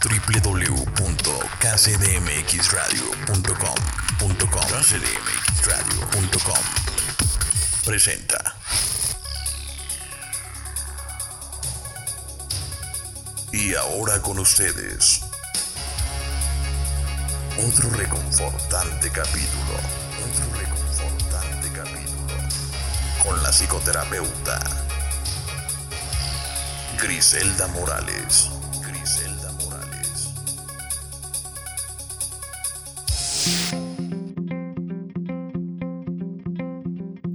www.kcdmxradio.com.com kcdmxradio.com presenta Y ahora con ustedes otro reconfortante capítulo, otro reconfortante capítulo con la psicoterapeuta Griselda Morales.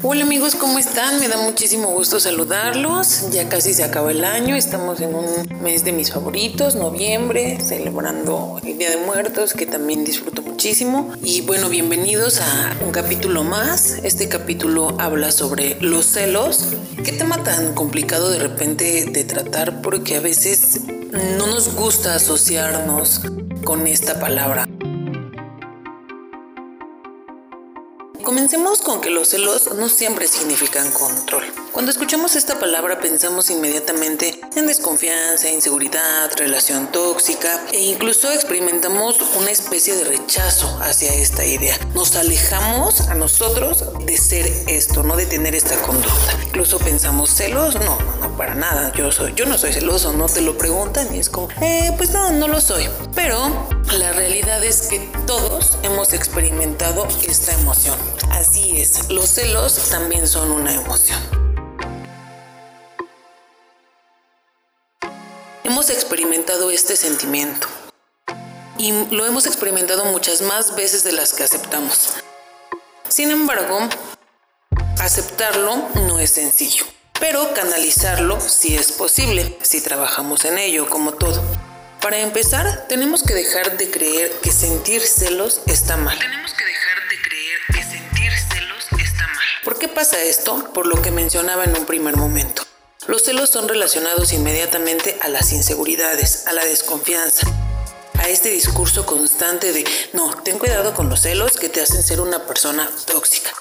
Hola amigos, ¿cómo están? Me da muchísimo gusto saludarlos. Ya casi se acaba el año, estamos en un mes de mis favoritos, noviembre, celebrando el Día de Muertos, que también disfruto muchísimo. Y bueno, bienvenidos a un capítulo más. Este capítulo habla sobre los celos. Qué tema tan complicado de repente de tratar porque a veces no nos gusta asociarnos con esta palabra. Comencemos con que los celos no siempre significan control. Cuando escuchamos esta palabra pensamos inmediatamente en desconfianza, inseguridad, relación tóxica e incluso experimentamos una especie de rechazo hacia esta idea. Nos alejamos a nosotros de ser esto, no de tener esta conducta. Incluso pensamos celos, no, no, para nada. Yo soy, yo no soy celoso, no te lo preguntan y es como, eh, pues no, no lo soy. Pero la realidad es que todos hemos experimentado esta emoción. Así es, los celos también son una emoción. Hemos experimentado este sentimiento y lo hemos experimentado muchas más veces de las que aceptamos. Sin embargo, aceptarlo no es sencillo, pero canalizarlo sí es posible si trabajamos en ello, como todo. Para empezar, tenemos que dejar de creer que sentir celos está mal. Tenemos que dejar de creer que sentir celos está mal. ¿Por qué pasa esto? Por lo que mencionaba en un primer momento. Los celos son relacionados inmediatamente a las inseguridades, a la desconfianza, a este discurso constante de, no, ten cuidado con los celos que te hacen ser una persona tóxica.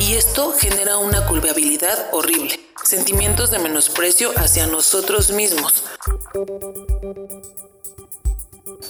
Y esto genera una culpabilidad horrible, sentimientos de menosprecio hacia nosotros mismos.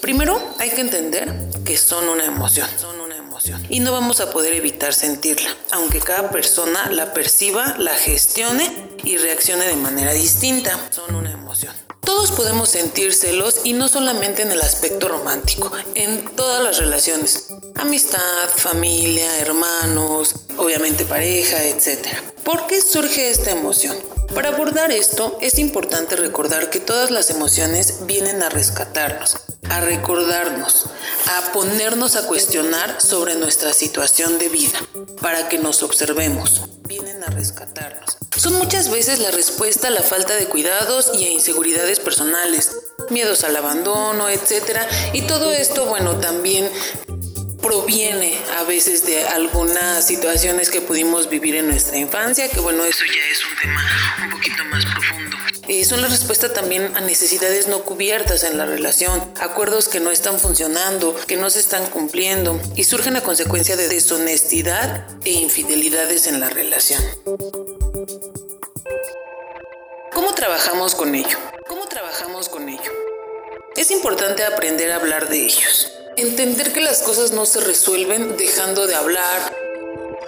Primero hay que entender que son una emoción, son una emoción y no vamos a poder evitar sentirla, aunque cada persona la perciba, la gestione y reaccione de manera distinta. Son una emoción. Todos podemos sentir celos y no solamente en el aspecto romántico, en todas las relaciones. Amistad, familia, hermanos, obviamente pareja, etc. ¿Por qué surge esta emoción? Para abordar esto es importante recordar que todas las emociones vienen a rescatarnos, a recordarnos, a ponernos a cuestionar sobre nuestra situación de vida, para que nos observemos. Vienen a rescatarnos. Son muchas veces la respuesta a la falta de cuidados y a inseguridades personales, miedos al abandono, etc. Y todo esto, bueno, también proviene a veces de algunas situaciones que pudimos vivir en nuestra infancia, que bueno, eso ya es un tema un poquito más. Eh, son la respuesta también a necesidades no cubiertas en la relación, acuerdos que no están funcionando, que no se están cumpliendo y surgen a consecuencia de deshonestidad e infidelidades en la relación. ¿Cómo trabajamos con ello? ¿Cómo trabajamos con ello? Es importante aprender a hablar de ellos. Entender que las cosas no se resuelven dejando de hablar,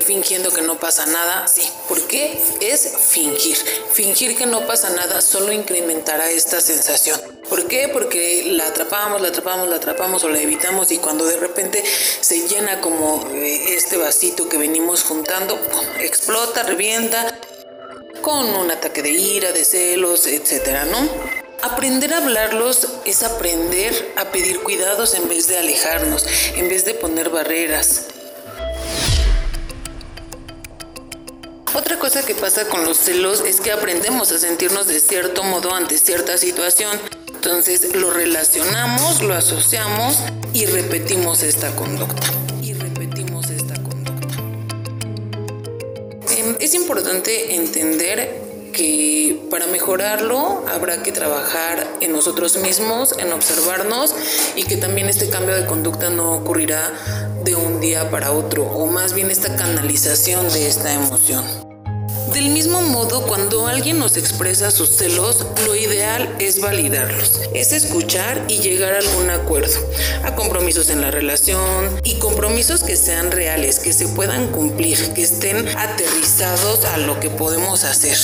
fingiendo que no pasa nada, sí. ¿Por qué? Es fingir. Fingir que no pasa nada solo incrementará esta sensación. ¿Por qué? Porque la atrapamos, la atrapamos, la atrapamos o la evitamos y cuando de repente se llena como eh, este vasito que venimos juntando, explota, revienta con un ataque de ira, de celos, etcétera, ¿no? Aprender a hablarlos es aprender a pedir cuidados en vez de alejarnos, en vez de poner barreras. Otra cosa que pasa con los celos es que aprendemos a sentirnos de cierto modo ante cierta situación. Entonces lo relacionamos, lo asociamos y repetimos esta conducta. Em, es importante entender que para mejorarlo habrá que trabajar en nosotros mismos, en observarnos y que también este cambio de conducta no ocurrirá de un día para otro o más bien esta canalización de esta emoción. Del mismo modo, cuando alguien nos expresa sus celos, lo ideal es validarlos, es escuchar y llegar a algún acuerdo, a compromisos en la relación y compromisos que sean reales, que se puedan cumplir, que estén aterrizados a lo que podemos hacer.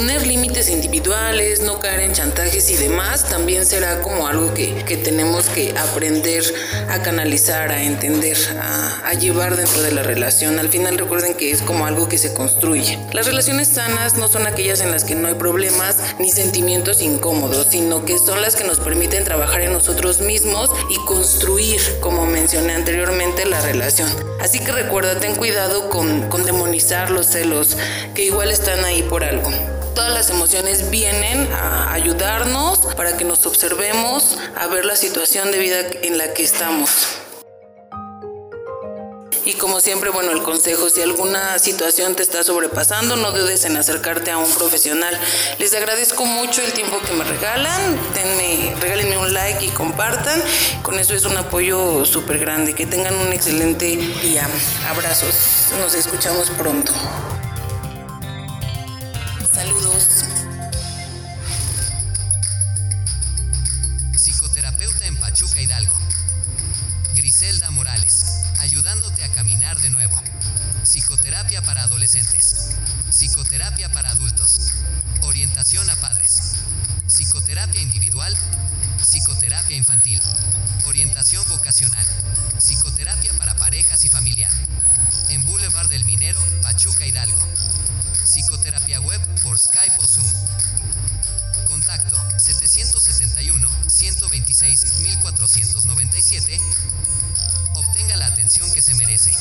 Poner límites individuales, no caer en chantajes y demás también será como algo que, tenemos que aprender a canalizar, a entender, a, a, llevar dentro de la relación. Al final recuerden que es como algo que se construye. Las relaciones sanas no son aquellas en las que no hay problemas ni sentimientos incómodos, sino que son las que nos permiten trabajar en nosotros mismos y construir, como mencioné anteriormente, la relación. Así que recuerda, ten cuidado con, con demonizar los celos, que igual están ahí por algo. Todas las emociones vienen a ayudarnos para que nos observemos, a ver la situación de vida en la que estamos. Y como siempre, bueno, el consejo, si alguna situación te está sobrepasando, no dudes en acercarte a un profesional. Les agradezco mucho el tiempo que me regalan. Denme, regálenme un like y compartan. Con eso es un apoyo súper grande. Que tengan un excelente día. Abrazos. Nos escuchamos pronto. Griselda Morales, ayudándote a caminar de nuevo. Psicoterapia para adolescentes. Psicoterapia para adultos. Orientación a padres. Psicoterapia individual. Psicoterapia infantil. Orientación vocacional. Psicoterapia para parejas y familiar. En Boulevard del Minero, Pachuca Hidalgo. Psicoterapia web por Skype o Zoom. Contacto 771-126-1497. Obtenga la atención que se merece.